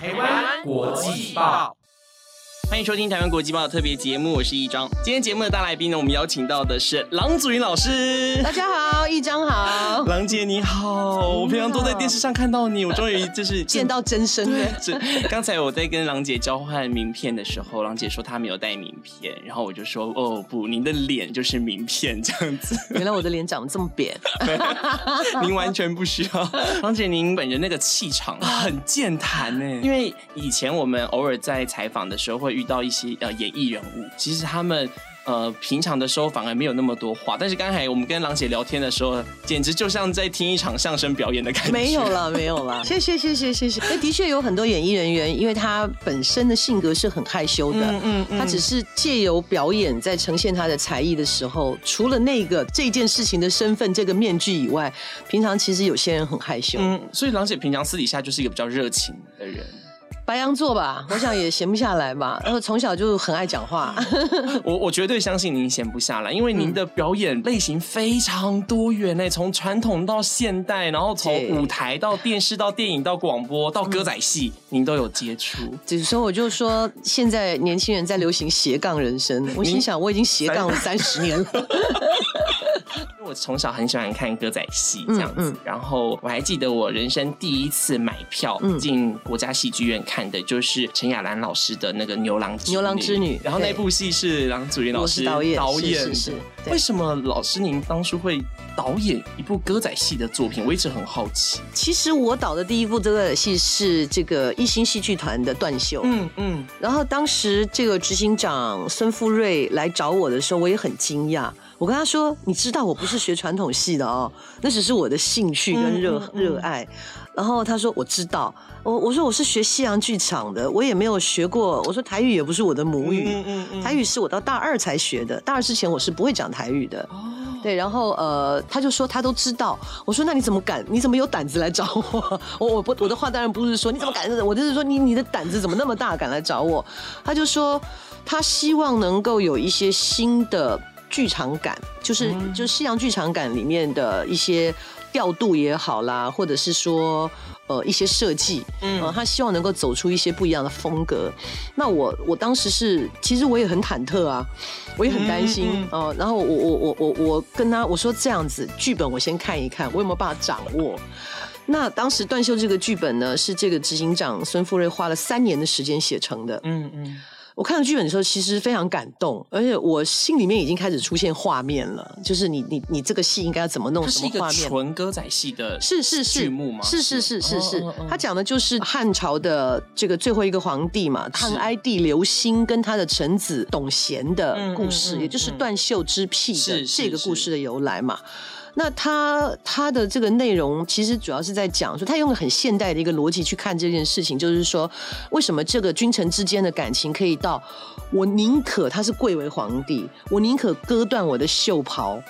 台湾国际报。欢迎收听台湾国际报的特别节目，我是易章。今天节目的大来宾呢，我们邀请到的是郎祖云老师。大家好，易章好，郎姐你好，我平常都在电视上看到你，我终于就是见 到真身了。是刚才我在跟郎姐交换名片的时候，郎姐说她没有带名片，然后我就说哦不，您的脸就是名片这样子。原来我的脸长得这么扁，您完全不需要。郎姐，您本人那个气场很健谈呢，因为以前我们偶尔在采访的时候会。遇到一些呃演艺人物，其实他们呃平常的时候反而没有那么多话，但是刚才我们跟郎姐聊天的时候，简直就像在听一场相声表演的感觉。没有了，没有了，谢谢谢谢谢谢。那的确有很多演艺人员，因为他本身的性格是很害羞的，嗯嗯，他只是借由表演在呈现他的才艺的时候，除了那个这件事情的身份这个面具以外，平常其实有些人很害羞。嗯，所以郎姐平常私底下就是一个比较热情的人。白羊座吧，我想也闲不下来吧。然后从小就很爱讲话。我我绝对相信您闲不下来，因为您的表演类型非常多元呢，从传统到现代，然后从舞台到电视到电影到广播到歌仔戏，您都有接触。只是说，我就说现在年轻人在流行斜杠人生，我心想我已经斜杠了三十年了。我从小很喜欢看歌仔戏这样子，然后我还记得我人生第一次买票进国家戏剧院看的就是陈雅兰老师的那个《牛郎牛郎织女》，然后那部戏是郎祖云老师导演导演是。为什么老师您当初会导演一部歌仔戏的作品？我一直很好奇。其实我导的第一部歌仔戏是这个一星戏剧团的《断袖》。嗯嗯。然后当时这个执行长孙富瑞来找我的时候，我也很惊讶。我跟他说：“你知道我不是学传统戏的哦，那只是我的兴趣跟热热爱。”然后他说：“我知道。”我我说：“我是学西洋剧场的，我也没有学过。”我说：“台语也不是我的母语，台语是我到大二才学的。大二之前我是不会讲台语的。”哦，对。然后呃，他就说他都知道。我说：“那你怎么敢？你怎么有胆子来找我？” 我我不我的话当然不是说你怎么敢，我就是说你你的胆子怎么那么大，敢来找我？他就说他希望能够有一些新的。剧场感就是就是西洋剧场感里面的一些调度也好啦，或者是说呃一些设计，嗯，他希望能够走出一些不一样的风格。那我我当时是其实我也很忐忑啊，我也很担心哦。然后我我我我我跟他我说这样子剧本我先看一看，我有没有办法掌握。那当时断袖这个剧本呢，是这个执行长孙富瑞花了三年的时间写成的。嗯嗯。我看到剧本的时候，其实非常感动，而且我心里面已经开始出现画面了。就是你你你这个戏应该要怎么弄？什么画面？纯歌仔戏的是是是剧目吗？是是是是是，他讲的就是汉朝的这个最后一个皇帝嘛，汉哀帝刘欣跟他的臣子董贤的故事，也就是断袖之癖的这个故事的由来嘛。那他他的这个内容其实主要是在讲说，他用很现代的一个逻辑去看这件事情，就是说，为什么这个君臣之间的感情可以到我宁可他是贵为皇帝，我宁可割断我的袖袍。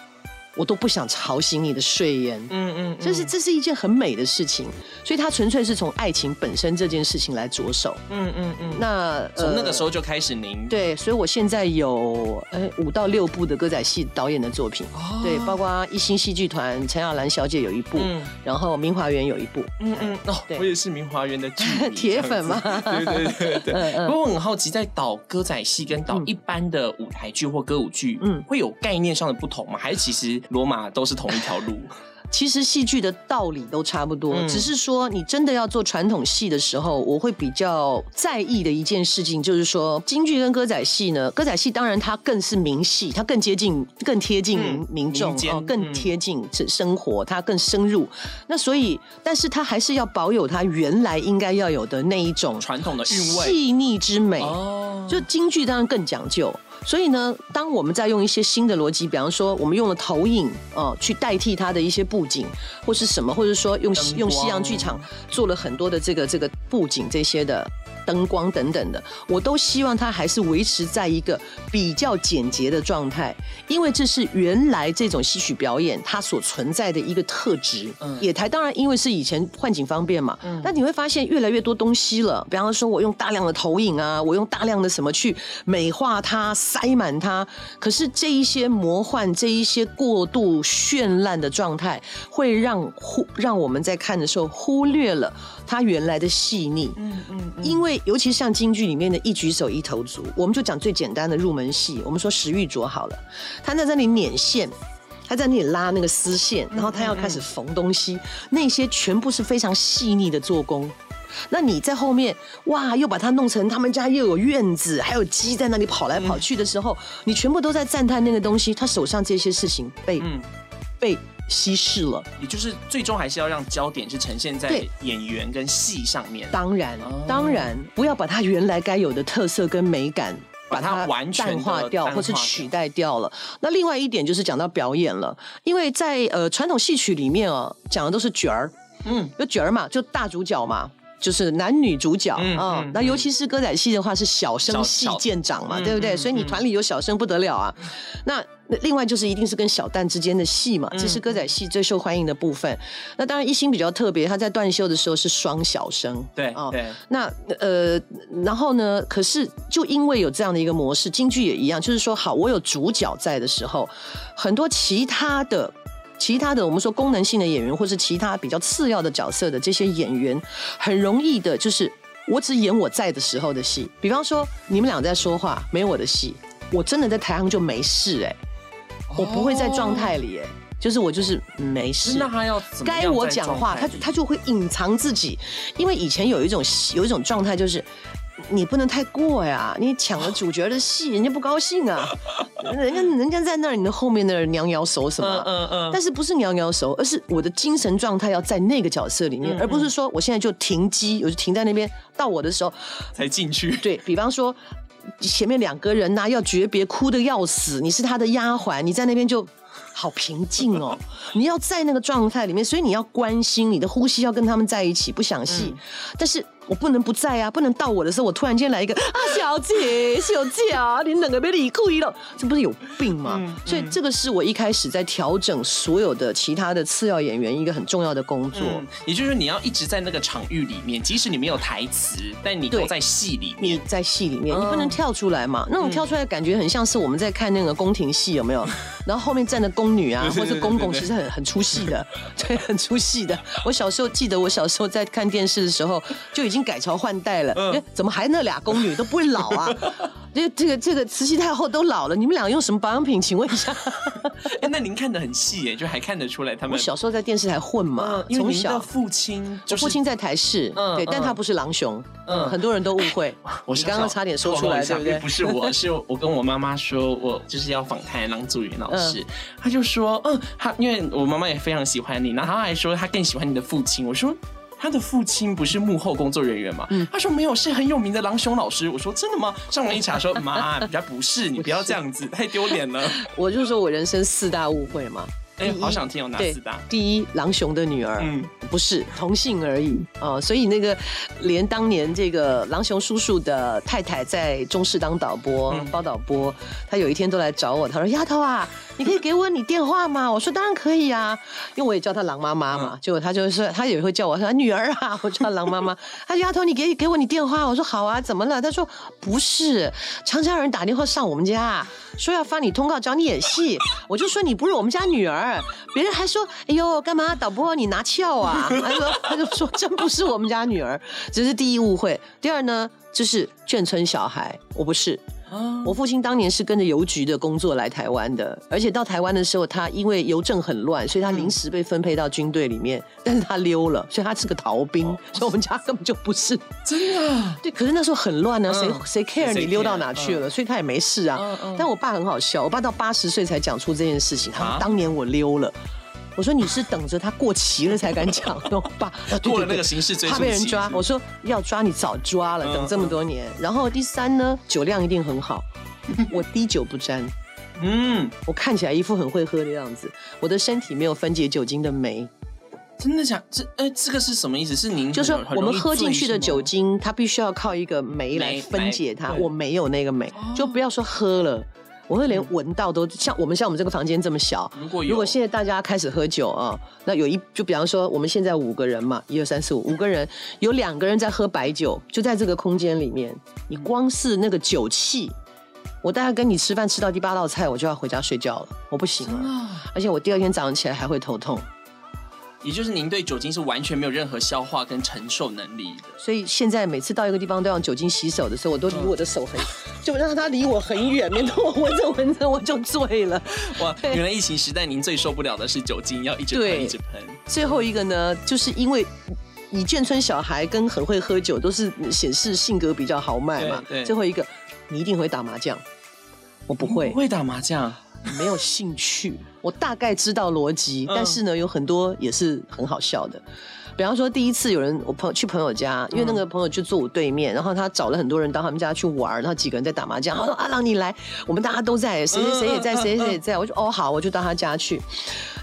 我都不想吵醒你的睡颜，嗯嗯，就是这是一件很美的事情，所以他纯粹是从爱情本身这件事情来着手，嗯嗯嗯。那从那个时候就开始，您对，所以我现在有呃五到六部的歌仔戏导演的作品，哦。对，包括一星戏剧团陈亚兰小姐有一部，嗯。然后明华园有一部，嗯嗯，哦，我也是明华园的 铁粉嘛，对对对对。不过我很好奇，在导歌仔戏跟导一般的舞台剧或歌舞剧，嗯，会有概念上的不同吗？还是其实？罗马都是同一条路。其实戏剧的道理都差不多，只是说你真的要做传统戏的时候，我会比较在意的一件事情，就是说京剧跟歌仔戏呢，歌仔戏当然它更是民戏，它更接近、更贴近民民众哦，更贴近生活，它更深入。那所以，但是它还是要保有它原来应该要有的那一种传统的韵味、细腻之美。哦，就京剧当然更讲究。所以呢，当我们在用一些新的逻辑，比方说我们用了投影哦，去代替它的一些布景或是什么，或者说用用西洋剧场做了很多的这个这个布景这些的。灯光等等的，我都希望它还是维持在一个比较简洁的状态，因为这是原来这种戏曲表演它所存在的一个特质。嗯野台当然因为是以前换景方便嘛，嗯但你会发现越来越多东西了，比方说我用大量的投影啊，我用大量的什么去美化它、塞满它，可是这一些魔幻、这一些过度绚烂的状态，会让忽让我们在看的时候忽略了它原来的细腻。嗯嗯，因为尤其像京剧里面的一举手一投足，我们就讲最简单的入门戏，我们说石玉琢好了，他在那里捻线，他在那里拉那个丝线，然后他要开始缝东西，那些全部是非常细腻的做工。那你在后面哇，又把它弄成他们家又有院子，还有鸡在那里跑来跑去的时候，你全部都在赞叹那个东西，他手上这些事情被被。稀释了，也就是最终还是要让焦点是呈现在演员跟戏上面。当然，当然不要把它原来该有的特色跟美感把它完全淡化掉，或是取代掉了。那另外一点就是讲到表演了，因为在呃传统戏曲里面哦，讲的都是角儿，嗯，有角儿嘛，就大主角嘛。就是男女主角啊，那尤其是歌仔戏的话是小生戏见长嘛，对不对？所以你团里有小生不得了啊。那另外就是一定是跟小旦之间的戏嘛，这是歌仔戏最受欢迎的部分。那当然一心比较特别，他在断袖的时候是双小生，对啊。那呃，然后呢？可是就因为有这样的一个模式，京剧也一样，就是说好，我有主角在的时候，很多其他的。其他的我们说功能性的演员，或是其他比较次要的角色的这些演员，很容易的，就是我只演我在的时候的戏。比方说你们俩在说话，没有我的戏，我真的在台上就没事哎，我不会在状态里哎，就是我就是没事。那他要该我讲话，他他就会隐藏自己，因为以前有一种有一种状态就是。你不能太过呀！你抢了主角的戏，人家不高兴啊！人家人家在那儿，你的后面的娘摇手什么？嗯嗯。但是不是娘摇手，而是我的精神状态要在那个角色里面，而不是说我现在就停机，我就停在那边，到我的时候才进去。对比方说，前面两个人呐要诀别，哭的要死，你是他的丫鬟，你在那边就好平静哦。你要在那个状态里面，所以你要关心你的呼吸，要跟他们在一起，不想戏，但是。我不能不在啊！不能到我的时候，我突然间来一个啊，小姐，小姐啊，你冷个被理故意了，这不是有病吗？所以这个是我一开始在调整所有的其他的次要演员一个很重要的工作。也就是说，你要一直在那个场域里面，即使你没有台词，但你都在戏里面，你在戏里面，你不能跳出来嘛？那种跳出来的感觉很像是我们在看那个宫廷戏，有没有？然后后面站的宫女啊，或者公公，其实很很出戏的，对，很出戏的。我小时候记得，我小时候在看电视的时候就已经。改朝换代了，哎，怎么还那俩宫女都不会老啊？这这个这个慈禧太后都老了，你们俩用什么保养品？请问一下。哎，那您看的很细耶，就还看得出来他们。我小时候在电视台混嘛，从小父亲，我父亲在台视，对，但他不是狼雄，嗯，很多人都误会。我刚刚差点说出来，对不对？不是我，是我跟我妈妈说，我就是要访谈郎祖云老师，他就说，嗯，他因为我妈妈也非常喜欢你，然后他还说他更喜欢你的父亲。我说。他的父亲不是幕后工作人员吗？他说没有，是很有名的狼雄老师。我说真的吗？上网一查说，妈，人家不是，你不要这样子，太丢脸了。我就说我人生四大误会嘛。哎，好想听有哪四大？第一，狼雄的女儿，嗯，不是同姓而已哦，所以那个连当年这个狼雄叔叔的太太在中视当导播包导播，他有一天都来找我，他说：“丫头啊，你可以给我你电话吗？”我说：“当然可以啊，因为我也叫她狼妈妈嘛。”结果她就是她也会叫我说：“女儿啊，我叫狼妈妈。”她说：“丫头，你给给我你电话。”我说：“好啊，怎么了？”她说：“不是，常常有人打电话上我们家，说要发你通告找你演戏。”我就说：“你不是我们家女儿。”别人还说：“哎呦，干嘛导播你拿翘啊？” 她说：“她就说真不是我们家女儿，这是第一误会。第二呢，就是眷村小孩，我不是。我父亲当年是跟着邮局的工作来台湾的，而且到台湾的时候，他因为邮政很乱，所以他临时被分配到军队里面，但是他溜了，所以他是个逃兵。所以我们家根本就不是 真的。对，可是那时候很乱呢，谁谁 care 你溜到哪去了？所以他也没事啊。但我爸很好笑，我爸到八十岁才讲出这件事情。他当年我溜了。我说你是等着他过期了才敢讲，我爸 过了那个刑事追怕被人抓。我说要抓你早抓了，等这么多年。然后第三呢，酒量一定很好，我滴酒不沾。嗯，我看起来一副很会喝的样子，我的身体没有分解酒精的酶。真的假？这哎，这个是什么意思？是您就是我们喝进去的酒精，它必须要靠一个酶来分解它。我没有那个酶，就不要说喝了。我会连闻到都像我们像我们这个房间这么小。如果如果现在大家开始喝酒啊，那有一就比方说我们现在五个人嘛，一二三四五五个人，有两个人在喝白酒，就在这个空间里面，你光是那个酒气，我大概跟你吃饭吃到第八道菜，我就要回家睡觉了，我不行了，而且我第二天早上起来还会头痛。也就是您对酒精是完全没有任何消化跟承受能力的，所以现在每次到一个地方都用酒精洗手的时候，我都离我的手很，就让它离我很远，免得我闻着闻着我就醉了。哇，原来疫情时代您最受不了的是酒精，要一直喷一直喷。最后一个呢，就是因为以眷村小孩跟很会喝酒都是显示性格比较豪迈嘛。最后一个，你一定会打麻将，我不会，不会打麻将。没有兴趣，我大概知道逻辑，但是呢，有很多也是很好笑的。比方说，第一次有人我朋友去朋友家，因为那个朋友就坐我对面，然后他找了很多人到他们家去玩，然后几个人在打麻将。他说：“阿郎，你来，我们大家都在，谁谁谁也在，谁谁也在。”我说：“哦，好，我就到他家去。”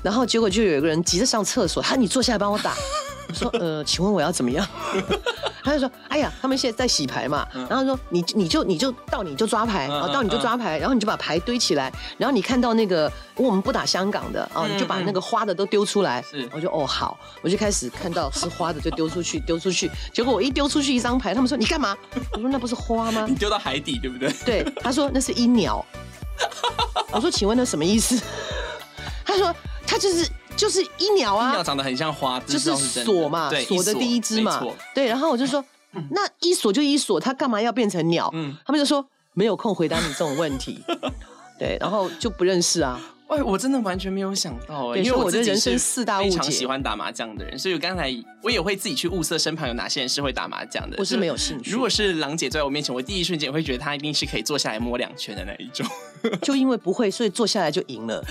然后结果就有一个人急着上厕所，他你坐下来帮我打。我说：“呃，请问我要怎么样？” 他就说：“哎呀，他们现在在洗牌嘛。”然后说：“你你就你就到你就抓牌啊，到你就抓牌，然后你就把牌堆起来，然后你看到那个我们不打香港的啊，你就把那个花的都丢出来。”我就哦好，我就开始看到是花的就丢出去，丢出去。结果我一丢出去一张牌，他们说：“你干嘛？”我说：“那不是花吗？”你丢到海底对不对？对，他说那是鹰鸟。我说：“请问那什么意思？”他说：“他就是。”就是一鸟啊，一鸟长得很像花，就是锁嘛，锁的第一只嘛，对。然后我就说，那一锁就一锁，它干嘛要变成鸟？嗯，他们就说没有空回答你这种问题，对。然后就不认识啊。哎，我真的完全没有想到哎，因为我的人生四大误解，喜欢打麻将的人，所以我刚才我也会自己去物色身旁有哪些人是会打麻将的。我是没有兴趣。如果是郎姐在我面前，我第一瞬间会觉得她一定是可以坐下来摸两圈的那一种。就因为不会，所以坐下来就赢了。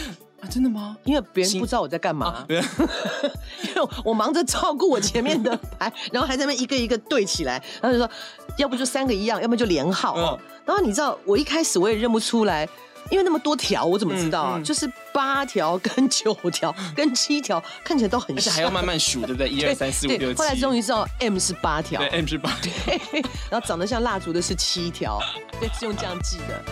真的吗？因为别人不知道我在干嘛，因为我忙着照顾我前面的牌，然后还在那一个一个对起来，然后就说，要不就三个一样，要不就连号。然后你知道，我一开始我也认不出来，因为那么多条，我怎么知道啊？就是八条跟九条跟七条看起来都很像，还要慢慢数，对不对？一二三四五六七。后来终于知道 M 是八条，对，M 是八条，然后长得像蜡烛的是七条，对，是用这样记的。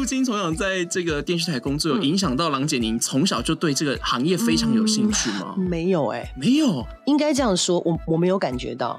父亲从小在这个电视台工作，有影响到郎姐您从小就对这个行业非常有兴趣吗？没有哎，没有，应该这样说，我我没有感觉到，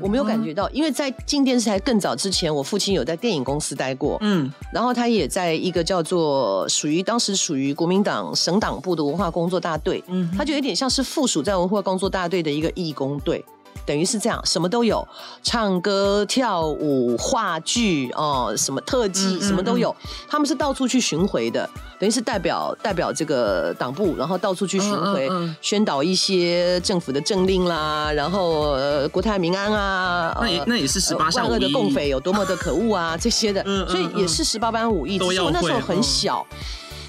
我没有感觉到，因为在进电视台更早之前，我父亲有在电影公司待过，嗯，然后他也在一个叫做属于当时属于国民党省党部的文化工作大队，嗯，他就有点像是附属在文化工作大队的一个义工队。等于是这样，什么都有，唱歌、跳舞、话剧哦，什么特技，什么都有。他们是到处去巡回的，等于是代表代表这个党部，然后到处去巡回，宣导一些政府的政令啦，然后呃国泰民安啊。那也那也是十八万恶的共匪有多么的可恶啊，这些的，所以也是十八般武艺。只是我那时候很小，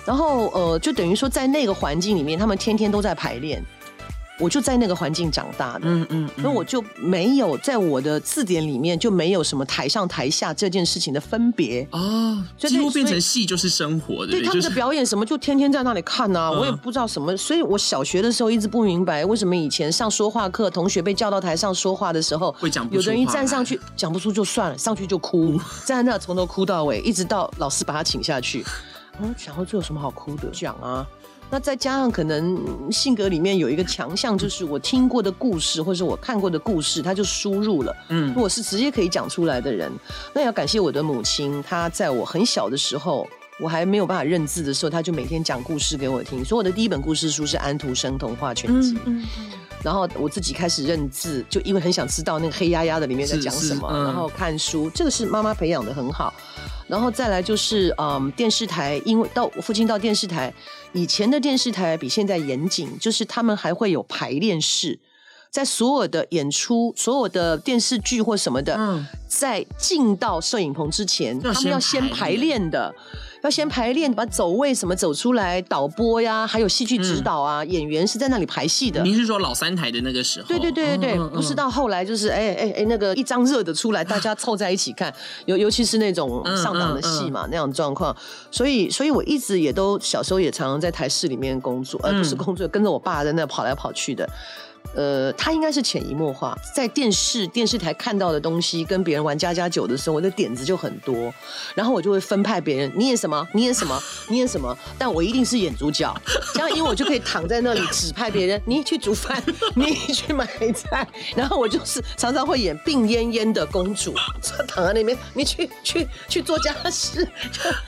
然后呃，就等于说在那个环境里面，他们天天都在排练。我就在那个环境长大的，嗯嗯，那我就没有在我的字典里面就没有什么台上台下这件事情的分别。哦，几乎变成戏就是生活的，对他们的表演什么就天天在那里看啊，我也不知道什么，所以我小学的时候一直不明白为什么以前上说话课，同学被叫到台上说话的时候，会讲不有的人一站上去讲不出就算了，上去就哭，站在那从头哭到尾，一直到老师把他请下去，我想说这有什么好哭的？讲啊。那再加上可能性格里面有一个强项，就是我听过的故事或者我看过的故事，他就输入了。嗯，我是直接可以讲出来的人。那要感谢我的母亲，她在我很小的时候，我还没有办法认字的时候，她就每天讲故事给我听。所以我的第一本故事书是《安徒生童话全集》。嗯嗯。然后我自己开始认字，就因为很想知道那个黑压压的里面在讲什么，然后看书。这个是妈妈培养的很好。然后再来就是，嗯，电视台，因为到我父亲到电视台，以前的电视台比现在严谨，就是他们还会有排练室，在所有的演出、所有的电视剧或什么的，在进到摄影棚之前，他们要先排练的。要先排练，把走位什么走出来，导播呀，还有戏剧指导啊，演员是在那里排戏的。您是说老三台的那个时候？对对对对对，不是到后来就是哎哎哎，那个一张热的出来，大家凑在一起看，尤尤其是那种上档的戏嘛，那样状况。所以，所以我一直也都小时候也常常在台视里面工作，而不是工作，跟着我爸在那跑来跑去的。呃，他应该是潜移默化，在电视电视台看到的东西，跟别人玩家家酒的时候，我的点子就很多，然后我就会分派别人，你演什么，你演什么，你演什么，但我一定是演主角，这样因为我就可以躺在那里指派别人，你去煮饭，你去买菜，然后我就是常常会演病恹恹的公主，躺在那边，你去去去做家事，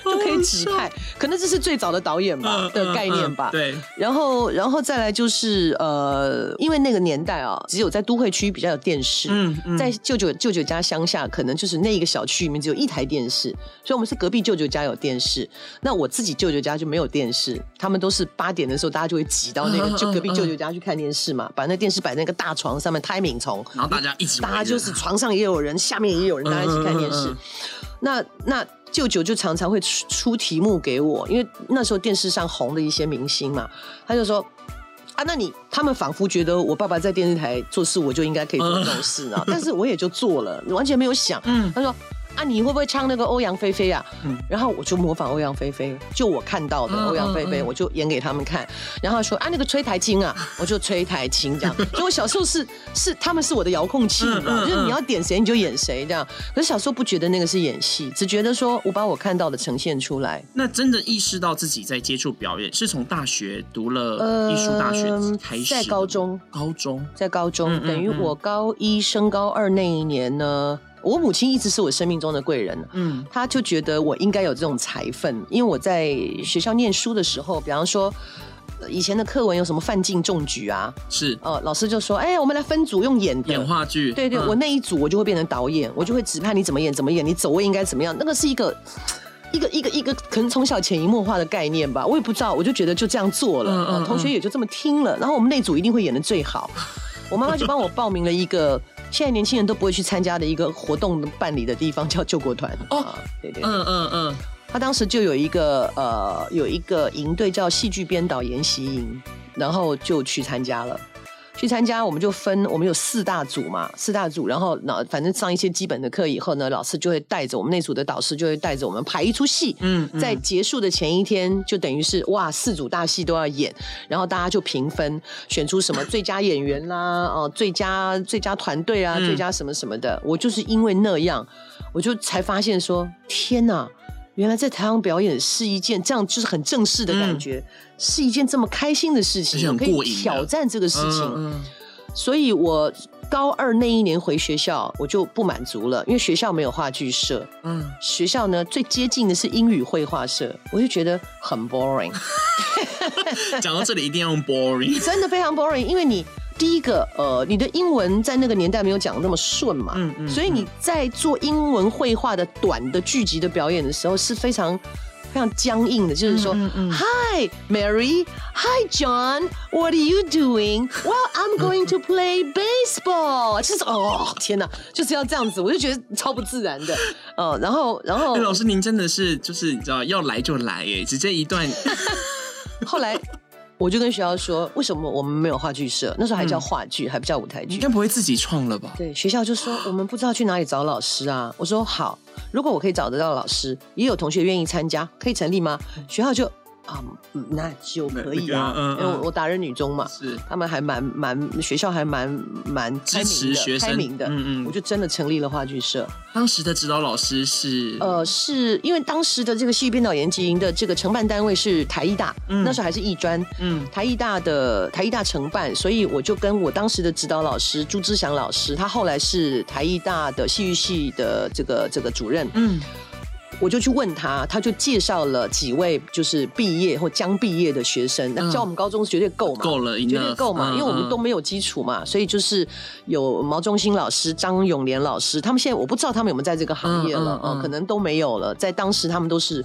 就可以指派，可能这是最早的导演吧的概念吧，对，然后然后再来就是呃，因为那。那个年代啊，只有在都会区比较有电视。嗯，在舅舅舅舅家乡下，可能就是那一个小区里面只有一台电视，所以我们是隔壁舅舅家有电视。那我自己舅舅家就没有电视，他们都是八点的时候，大家就会挤到那个 就隔壁舅舅家去看电视嘛，把那电视摆在那个大床上面，胎敏虫，然后大家一起，大家就是床上也有人，下面也有人，大家一起看电视。那那舅舅就常常会出出题目给我，因为那时候电视上红的一些明星嘛，他就说。啊，那你他们仿佛觉得我爸爸在电视台做事，我就应该可以做这种事呢，但是我也就做了，完全没有想。他说。啊，你会不会唱那个欧阳菲菲啊？嗯，然后我就模仿欧阳菲菲，就我看到的欧阳菲菲，我就演给他们看。然后说啊，那个吹台琴啊，我就吹台琴这样。就我小时候是是他们是我的遥控器，就是你要点谁你就演谁这样。可是小时候不觉得那个是演戏，只觉得说我把我看到的呈现出来。那真的意识到自己在接触表演，是从大学读了艺术大学开始，在高中，高中在高中，等于我高一升高二那一年呢。我母亲一直是我生命中的贵人，嗯，她就觉得我应该有这种才分，因为我在学校念书的时候，比方说以前的课文有什么范进中举啊，是，呃，老师就说，哎，我们来分组用演演话剧，对对，我那一组我就会变成导演，我就会指派你怎么演怎么演，你走位应该怎么样，那个是一个一个一个一个可能从小潜移默化的概念吧，我也不知道，我就觉得就这样做了，同学也就这么听了，然后我们那组一定会演的最好，我妈妈就帮我报名了一个。现在年轻人都不会去参加的一个活动办理的地方叫救国团。哦，对对，嗯嗯嗯，他当时就有一个呃有一个营队叫戏剧编导研习营，然后就去参加了。去参加，我们就分，我们有四大组嘛，四大组，然后那反正上一些基本的课以后呢，老师就会带着我们那组的导师就会带着我们排一出戏，嗯，在结束的前一天，就等于是哇，四组大戏都要演，然后大家就评分，选出什么最佳演员啦，哦，最佳最佳团队啊，最佳什么什么的。我就是因为那样，我就才发现说，天哪！原来在台上表演是一件这样就是很正式的感觉，是一件这么开心的事情，可以挑战这个事情。所以我高二那一年回学校，我就不满足了，因为学校没有话剧社。嗯，学校呢最接近的是英语绘画社，我就觉得很 boring。讲到这里一定要用 boring，真的非常 boring，因为你。第一个，呃，你的英文在那个年代没有讲那么顺嘛，嗯嗯，所以你在做英文绘画的短的剧集的表演的时候是非常非常僵硬的，就是说，Hi Mary，Hi John，What are you doing？Well I'm going to play baseball。就是哦，天哪，就是要这样子，我就觉得超不自然的，呃，然后然后，老师您真的是就是你知道要来就来哎，直接一段，后来。我就跟学校说，为什么我们没有话剧社？那时候还叫话剧，还不叫舞台剧。应该不会自己创了吧？对，学校就说我们不知道去哪里找老师啊。我说好，如果我可以找得到老师，也有同学愿意参加，可以成立吗？学校就。啊，那就可以啊，因为我达人女中嘛，是。他们还蛮蛮学校还蛮蛮支持学生的，嗯嗯，我就真的成立了话剧社。当时的指导老师是？呃，是因为当时的这个戏剧编导研习营的这个承办单位是台艺大，那时候还是艺专，嗯，台艺大的台艺大承办，所以我就跟我当时的指导老师朱之祥老师，他后来是台艺大的戏剧系的这个这个主任，嗯。我就去问他，他就介绍了几位就是毕业或将毕业的学生，那教我们高中绝对够嘛？够了，绝对够嘛？因为我们都没有基础嘛，所以就是有毛中心老师、张永莲老师，他们现在我不知道他们有没有在这个行业了，哦，可能都没有了。在当时他们都是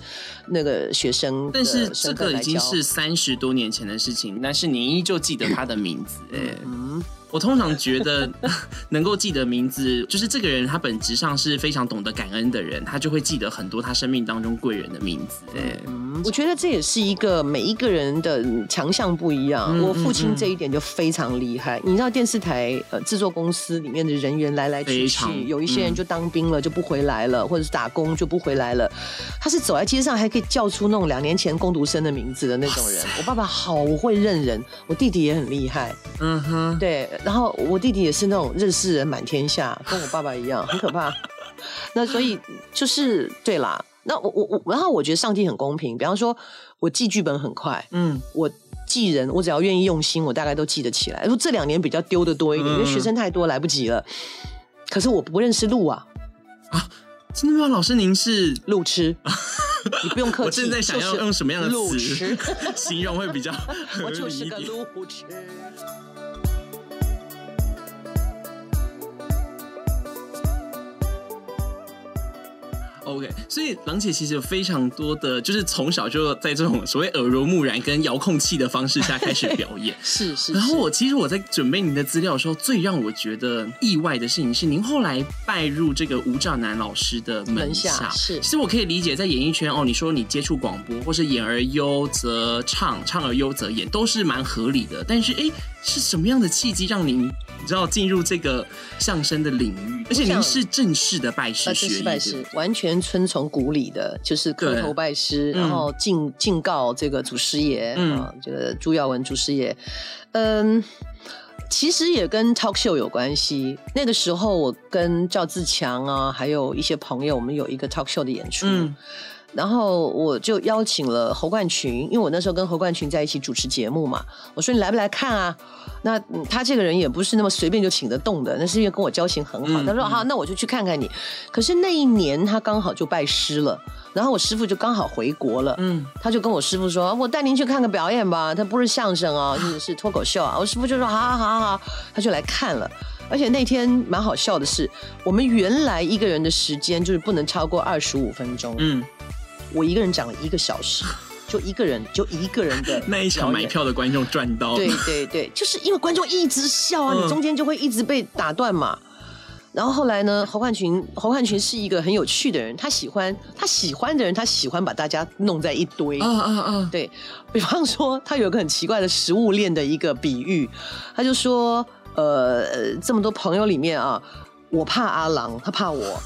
那个学生，但是这个已经是三十多年前的事情，但是你依旧记得他的名字，哎。我通常觉得能够记得名字，就是这个人他本质上是非常懂得感恩的人，他就会记得很多他生命当中贵人的名字。对，我觉得这也是一个每一个人的强项不一样。我父亲这一点就非常厉害。你知道电视台呃制作公司里面的人员来来去去，有一些人就当兵了就不回来了，或者是打工就不回来了。他是走在街上还可以叫出那种两年前攻读生的名字的那种人。我爸爸好会认人，我弟弟也很厉害。嗯哼，对。然后我弟弟也是那种认识人满天下，跟我爸爸一样，很可怕。那所以就是对啦。那我我我，然后我觉得上帝很公平。比方说，我记剧本很快，嗯，我记人，我只要愿意用心，我大概都记得起来。说这两年比较丢的多一点，因为学生太多，来不及了。可是我不认识路啊啊！真的吗？老师您是路痴，你不用客气。我正在想要用什么样的词 形容会比较我就是个路痴。OK，所以郎姐其实有非常多的，就是从小就在这种所谓耳濡目染跟遥控器的方式下开始表演。是是。然后我其实我在准备您的资料的时候，最让我觉得意外的事情是，您后来拜入这个吴兆南老师的门下。是。其实我可以理解，在演艺圈哦，你说你接触广播，或是演而优则唱，唱而优则演，都是蛮合理的。但是，哎，是什么样的契机让您？你知道进入这个相声的领域，而且您是正式的拜师学艺，完全遵从古礼的，就是磕头拜师，然后敬敬告这个祖师爷啊，这个朱耀文祖师爷。嗯，其实也跟 talk show 有关系。那个时候我跟赵自强啊，还有一些朋友，我们有一个 talk show 的演出。然后我就邀请了侯冠群，因为我那时候跟侯冠群在一起主持节目嘛。我说你来不来看啊？那他这个人也不是那么随便就请得动的，那是因为跟我交情很好。他说好，那我就去看看你。可是那一年他刚好就拜师了，然后我师傅就刚好回国了。嗯，他就跟我师傅说：“我带您去看个表演吧。”他不是相声啊，是是脱口秀啊。我师傅就说：“好好好好好。”他就来看了。而且那天蛮好笑的是，我们原来一个人的时间就是不能超过二十五分钟。嗯。我一个人讲了一个小时，就一个人，就一个人的 那一场买票的观众赚到。对对对，就是因为观众一直笑啊，你中间就会一直被打断嘛。然后后来呢，侯汉群，侯汉群是一个很有趣的人，他喜欢他喜欢的人，他喜欢把大家弄在一堆。啊啊啊，对比方说，他有一个很奇怪的食物链的一个比喻，他就说，呃，这么多朋友里面啊，我怕阿郎，他怕我。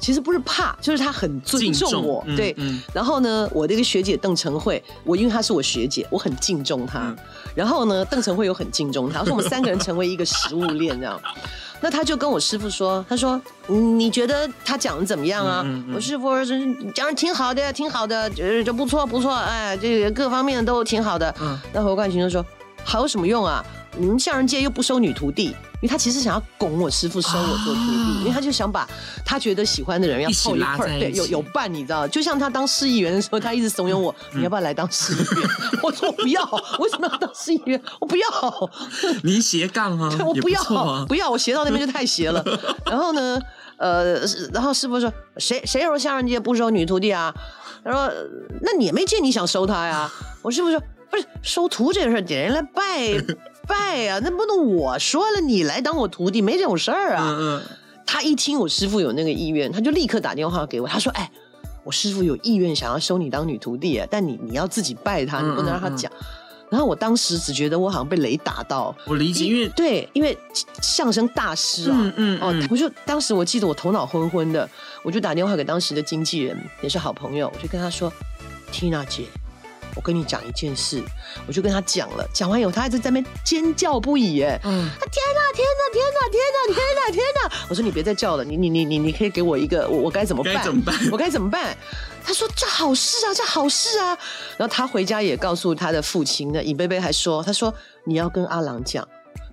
其实不是怕，就是他很尊重我，对。然后呢，我的一个学姐邓成慧，我因为她是我学姐，我很敬重她。然后呢，邓成慧又很敬重她，说我们三个人成为一个食物链这样。那他就跟我师傅说，他说你觉得他讲的怎么样啊？我师傅说讲的挺好的，挺好的，就就不错不错，哎，这个各方面都挺好的。那何冠群就说好有什么用啊？你们相声界又不收女徒弟。因为他其实想要拱我师傅收我做徒弟，因为他就想把他觉得喜欢的人要凑一块儿，对，有有伴，你知道？就像他当市议员的时候，他一直怂恿我，你要不要来当市议员？我说我不要，为什么要当市议员？我不要。你斜杠啊？我不要，不要，我斜到那边就太斜了。然后呢，呃，然后师傅说，谁谁说相声界不收女徒弟啊？他说，那你也没见你想收他呀？我师傅说，不是收徒这个事儿，点人来拜。拜啊，那不能我说了，你来当我徒弟，没这种事儿啊。嗯嗯。他一听我师傅有那个意愿，他就立刻打电话给我，他说：“哎，我师傅有意愿想要收你当女徒弟，但你你要自己拜他，你不能让他讲。”然后我当时只觉得我好像被雷打到。我理解，因为对，因为相声大师啊，嗯嗯哦，我就当时我记得我头脑昏昏的，我就打电话给当时的经纪人，也是好朋友，我就跟他说：“Tina 姐。”我跟你讲一件事，我就跟他讲了，讲完以后他还在在那边尖叫不已，哎，嗯，天哪，天哪，天哪，天哪，天哪，天哪！我说你别再叫了，你你你你你可以给我一个，我我该怎么办？怎么办？我该怎么办？他说这好事啊，这好事啊！然后他回家也告诉他的父亲呢，尹贝贝还说，他说你要跟阿郎讲。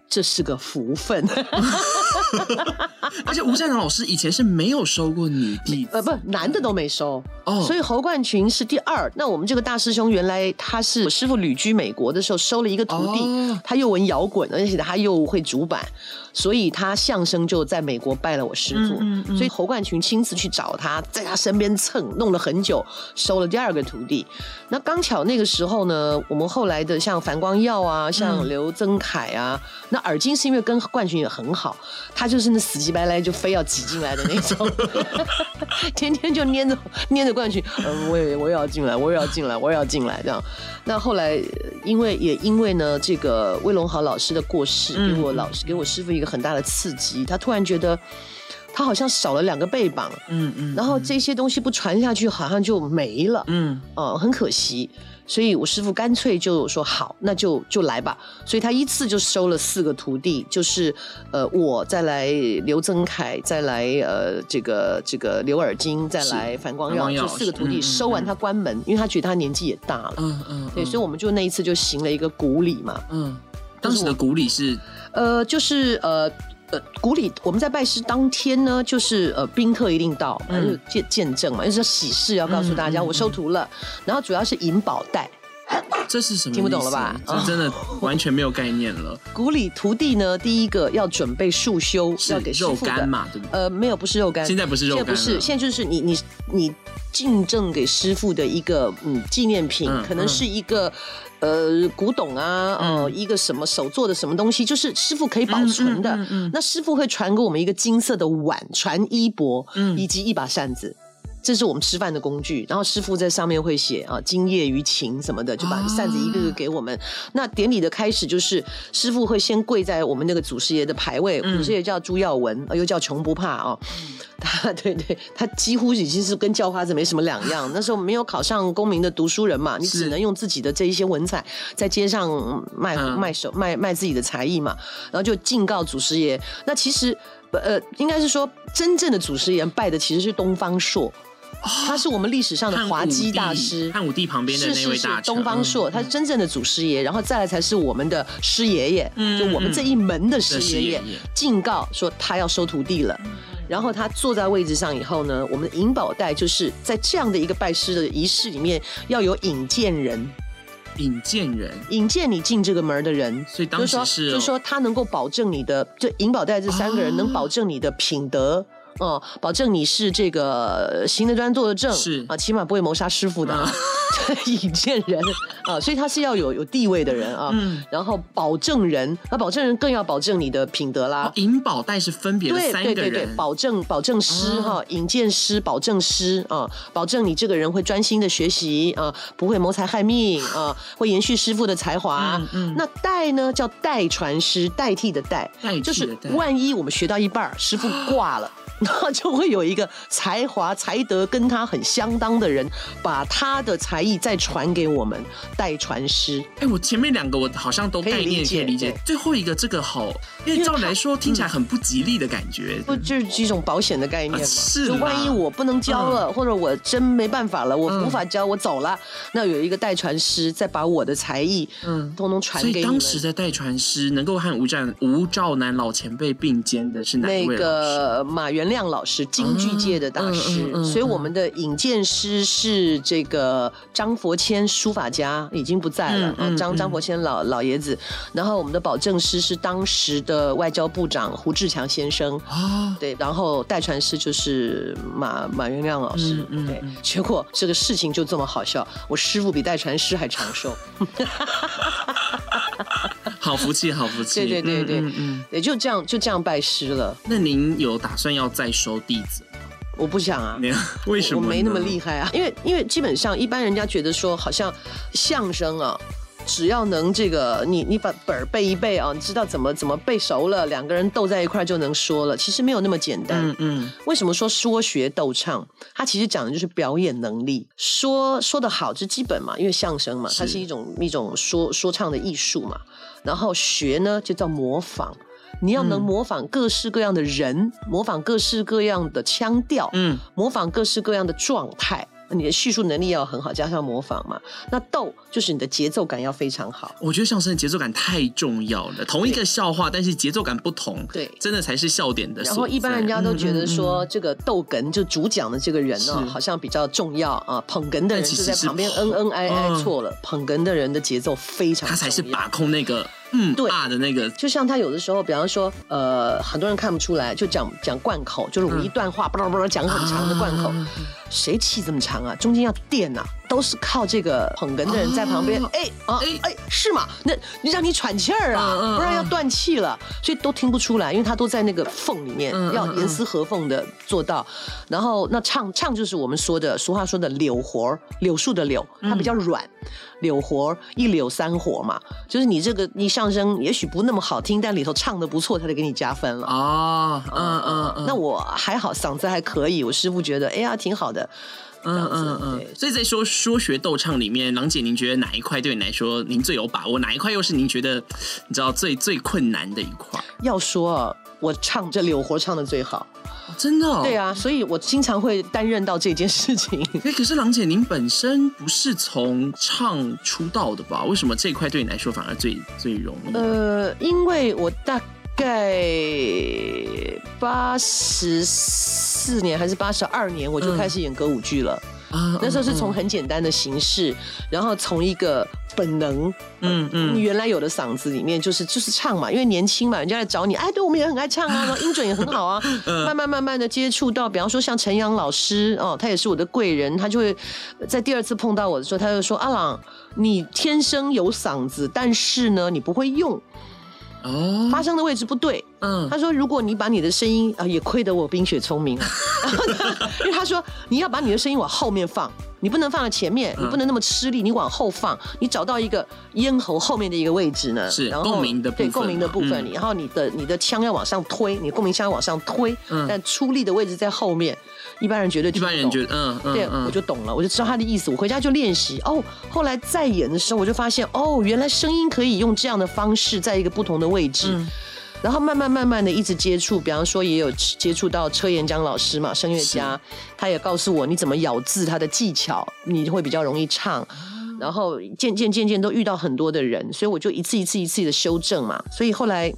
这是个福分，而且吴善良老师以前是没有收过女弟子，呃，不，男的都没收哦。所以侯冠群是第二。那我们这个大师兄原来他是我师傅旅居美国的时候收了一个徒弟，他又闻摇滚，而且他又会主板。所以他相声就在美国拜了我师傅。所以侯冠群亲自去找他，在他身边蹭，弄了很久，收了第二个徒弟。那刚巧那个时候呢，我们后来的像樊光耀啊，像刘增凯啊，那耳金是因为跟冠群也很好，他就是那死乞白赖就非要挤进来的那种，天天就黏着黏着冠军，嗯，我也我也要进来，我也要进来，我也要进来这样。那后来因为也因为呢，这个魏龙豪老师的过世，给我老师给我师傅一个很大的刺激，他突然觉得。他好像少了两个背膀，嗯嗯，然后这些东西不传下去，好像就没了，嗯，哦，很可惜，所以我师傅干脆就说好，那就就来吧，所以他一次就收了四个徒弟，就是呃，我再来刘增凯，再来呃这个这个刘尔金，再来樊光耀，这四个徒弟收完他关门，因为他觉得他年纪也大了，嗯嗯，对，所以我们就那一次就行了一个古礼嘛，嗯，当时的古礼是？呃，就是呃。呃，古里我们在拜师当天呢，就是呃宾客一定到，就见见证嘛，就是喜事要告诉大家我收徒了，然后主要是银宝袋，这是什么？听不懂了吧？这真的完全没有概念了。古里徒弟呢，第一个要准备束修，要给肉干嘛？对不对？呃，没有，不是肉干，现在不是肉干，不是，现在就是你你你敬赠给师傅的一个嗯纪念品，可能是一个。呃，古董啊，哦，一个什么手做的什么东西，就是师傅可以保存的。那师傅会传给我们一个金色的碗，传衣钵，以及一把扇子。这是我们吃饭的工具，然后师傅在上面会写啊“今夜于情”什么的，就把扇子一个个给我们。那典礼的开始就是师傅会先跪在我们那个祖师爷的牌位，祖师爷叫朱耀文，又叫穷不怕啊。他对对，他几乎已经是跟叫花子没什么两样。那时候没有考上功名的读书人嘛，你只能用自己的这一些文采在街上卖卖手卖卖自己的才艺嘛。然后就敬告祖师爷。那其实呃，应该是说真正的祖师爷拜的其实是东方朔。他是我们历史上的滑稽大师，汉武帝旁边的那位大东方朔，他是真正的祖师爷，然后再来才是我们的师爷爷，就我们这一门的师爷爷，敬告说他要收徒弟了。然后他坐在位置上以后呢，我们的银宝袋就是在这样的一个拜师的仪式里面，要有引荐人，引荐人，引荐你进这个门的人，所以当时是，就是说他能够保证你的，就银宝袋这三个人能保证你的品德。哦，保证你是这个行得端坐得正，是啊，起码不会谋杀师傅的 引荐人啊，所以他是要有有地位的人啊。嗯，然后保证人，那保证人更要保证你的品德啦。银保带是分别三个人，保证保证师哈，引荐师，保证师啊，保证你这个人会专心的学习啊，不会谋财害命啊，会延续师傅的才华。嗯，那代呢叫代传师，代替的代，就是万一我们学到一半，师傅挂了。那就会有一个才华才德跟他很相当的人，把他的才艺再传给我们代传师。哎，我前面两个我好像都概念可以理解，最后一个这个好，因为照来说听起来很不吉利的感觉。不就是一种保险的概念吗？是，万一我不能教了，或者我真没办法了，我无法教，我走了，那有一个代传师再把我的才艺，嗯，通通传给你们。当时的代传师能够和吴战吴兆南老前辈并肩的是哪位？那个马元。亮老师，京剧界的大师，所以我们的引荐师是这个张佛谦书法家，已经不在了。张张佛谦老老爷子，然后我们的保证师是当时的外交部长胡志强先生。哦，对，然后代传师就是马马元亮老师。对，结果这个事情就这么好笑，我师傅比代传师还长寿。好福气，好福气！对对对对，嗯，也就这样，就这样拜师了。那您有打算要再收弟子？我不想啊，为什么？我没那么厉害啊，因为因为基本上一般人家觉得说，好像相声啊。只要能这个，你你把本儿背一背啊，你知道怎么怎么背熟了，两个人斗在一块就能说了。其实没有那么简单。嗯嗯。为什么说说学逗唱？它其实讲的就是表演能力。说说的好是基本嘛，因为相声嘛，它是一种一种说说唱的艺术嘛。然后学呢，就叫模仿。你要能模仿各式各样的人，模仿各式各样的腔调，嗯，模仿各式各样的状态。你的叙述能力要很好，加上模仿嘛。那逗就是你的节奏感要非常好。我觉得相声的节奏感太重要了。同一个笑话，但是节奏感不同，对，真的才是笑点的。然后一般人家都觉得说，这个逗哏就主讲的这个人呢，好像比较重要啊。捧哏的人就在旁边恩恩哀哀，错了。捧哏的人的节奏非常，他才是把控那个。嗯，对。啊的那个，就像他有的时候，比方说，呃，很多人看不出来，就讲讲贯口，就是我一段话，不不不讲很长的贯口，谁气这么长啊？中间要垫呐，都是靠这个捧哏的人在旁边，哎啊哎哎，是吗？那你让你喘气儿啊，不然要断气了，所以都听不出来，因为他都在那个缝里面，要严丝合缝的做到。然后那唱唱就是我们说的俗话说的柳活，柳树的柳，它比较软。柳活一柳三活嘛，就是你这个你上声也许不那么好听，但里头唱的不错，他就给你加分了哦，嗯嗯嗯，那我还好，嗓子还可以，我师傅觉得哎呀挺好的，嗯嗯嗯。所以在说说学逗唱里面，郎姐您觉得哪一块对你来说您最有把握？哪一块又是您觉得你知道最最困难的一块？要说我唱这柳活唱的最好。真的，对啊，所以我经常会担任到这件事情。哎，可是郎姐，您本身不是从唱出道的吧？为什么这块对你来说反而最最容易？呃，因为我大概八十四年还是八十二年，我就开始演歌舞剧了。啊那时候是从很简单的形式，然后从一个本能，嗯嗯，你原来有的嗓子里面就是就是唱嘛，因为年轻嘛，人家来找你，哎，对我们也很爱唱啊，音准也很好啊，慢慢慢慢的接触到，比方说像陈阳老师哦，他也是我的贵人，他就会在第二次碰到我的时候，他就说阿朗，你天生有嗓子，但是呢，你不会用。发生的位置不对。嗯，他说，如果你把你的声音啊，也亏得我冰雪聪明。因为他说，你要把你的声音往后面放，你不能放在前面，你不能那么吃力，你往后放，你找到一个咽喉后面的一个位置呢，是共鸣的对共鸣的部分，然后你的你的腔要往上推，你共鸣腔要往上推，但出力的位置在后面。一般人觉得，一般人觉得，嗯，对，我就懂了，我就知道他的意思。我回家就练习。哦，后来再演的时候，我就发现，哦，原来声音可以用这样的方式，在一个不同的位置。然后慢慢慢慢的一直接触，比方说也有接触到车延江老师嘛，声乐家，他也告诉我你怎么咬字，他的技巧，你会比较容易唱。然后渐渐渐渐都遇到很多的人，所以我就一次一次一次的修正嘛。所以后来，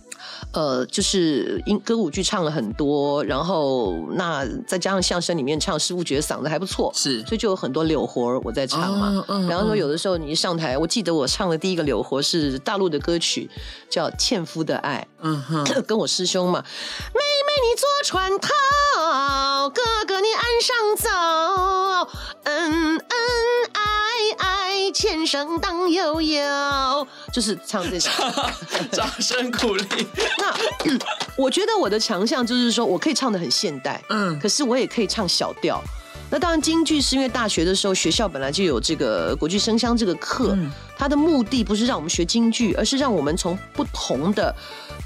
呃，就是音歌舞剧唱了很多，然后那再加上相声里面唱，师傅觉得嗓子还不错，是，所以就有很多柳活我在唱嘛。哦嗯、然后说有的时候你一上台，我记得我唱的第一个柳活是大陆的歌曲，叫《纤夫的爱》，嗯哼，跟我师兄嘛，妹妹你坐船头，哥哥你岸上走，恩恩爱爱。前生当悠悠，就是唱这首，掌声鼓励。那我觉得我的强项就是说我可以唱的很现代，嗯，可是我也可以唱小调。那当然，京剧是因为大学的时候学校本来就有这个国剧声香这个课，它的目的不是让我们学京剧，而是让我们从不同的。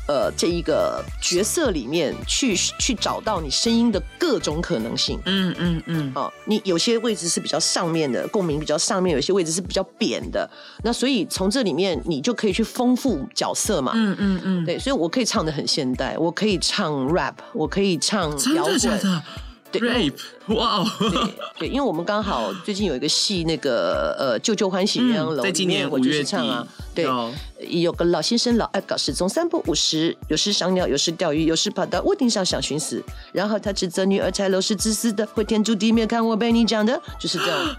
呃，这一个角色里面去去找到你声音的各种可能性。嗯嗯嗯。哦，你有些位置是比较上面的共鸣比较上面，有些位置是比较扁的。那所以从这里面你就可以去丰富角色嘛。嗯嗯嗯。对，所以我可以唱的很现代，我可以唱 rap，我可以唱摇滚。Rape，哇！对，因为我们刚好最近有一个戏，那个呃，舅舅欢喜鸳鸯楼里面，我就是唱啊。对，有个老先生老爱搞失踪三不五时，有时赏鸟，有时钓鱼，有时跑到屋顶上想寻死。然后他指责女儿拆楼是自私的，会天诛地灭，看我被你讲的，就是这样。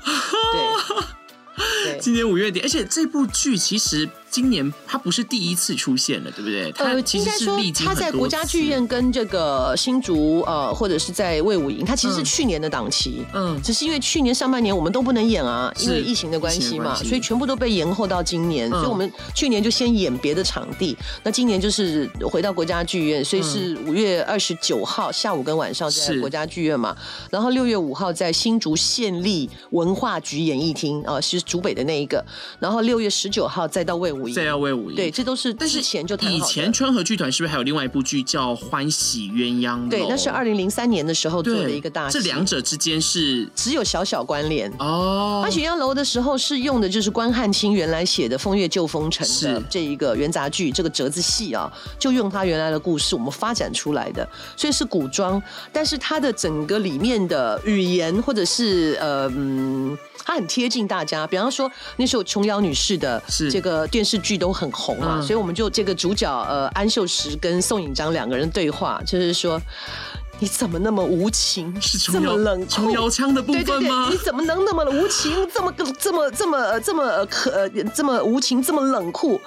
对，今年五月底，而且这部剧其实。今年他不是第一次出现了，对不对？他，应该说他在国家剧院跟这个新竹呃，或者是在魏武营，他其实是去年的档期，嗯，只是因为去年上半年我们都不能演啊，因为疫情的关系嘛，所以全部都被延后到今年，所以我们去年就先演别的场地，那今年就是回到国家剧院，所以是五月二十九号下午跟晚上在国家剧院嘛，然后六月五号在新竹县立文化局演艺厅啊，是竹北的那一个，然后六月十九号再到魏武。再要为五对，这都是之前就以前川河剧团是不是还有另外一部剧叫《欢喜鸳鸯》？对，那是二零零三年的时候做的一个大戏。这两者之间是只有小小关联哦。欢喜鸳鸯楼的时候是用的就是关汉卿原来写的《风月旧风尘》的这一个元杂剧，这个折子戏啊，就用他原来的故事我们发展出来的，所以是古装，但是它的整个里面的语言或者是呃嗯。它很贴近大家，比方说那时候琼瑶女士的这个电视剧都很红嘛，所以我们就这个主角呃安秀石跟宋颖章两个人对话，就是说你怎么那么无情，是这么冷酷，琼瑶腔的部分吗？你怎么能那么无情，这么这么这么这么可这么无情，这么冷酷？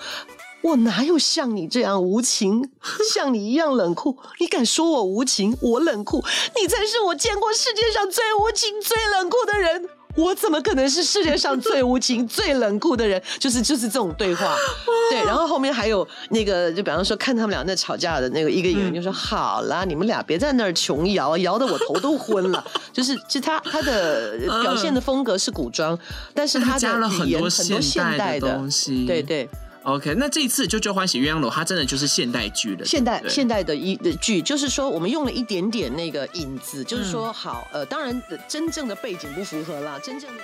我哪有像你这样无情，像你一样冷酷？你敢说我无情，我冷酷？你才是我见过世界上最无情、最冷酷的人。我怎么可能是世界上最无情、最冷酷的人？就是就是这种对话，对。然后后面还有那个，就比方说看他们俩在吵架的那个一个演员就说：“好啦，你们俩别在那儿穷摇，摇的我头都昏了。”就是其实他他的表现的风格是古装，但是他的语言很多现代的东西，对对。OK，那这一次《就就欢喜鸳鸯楼》，它真的就是现代剧了。现代现代的一的剧，就是说我们用了一点点那个影子，就是说好，呃，当然真正的背景不符合啦，真正的。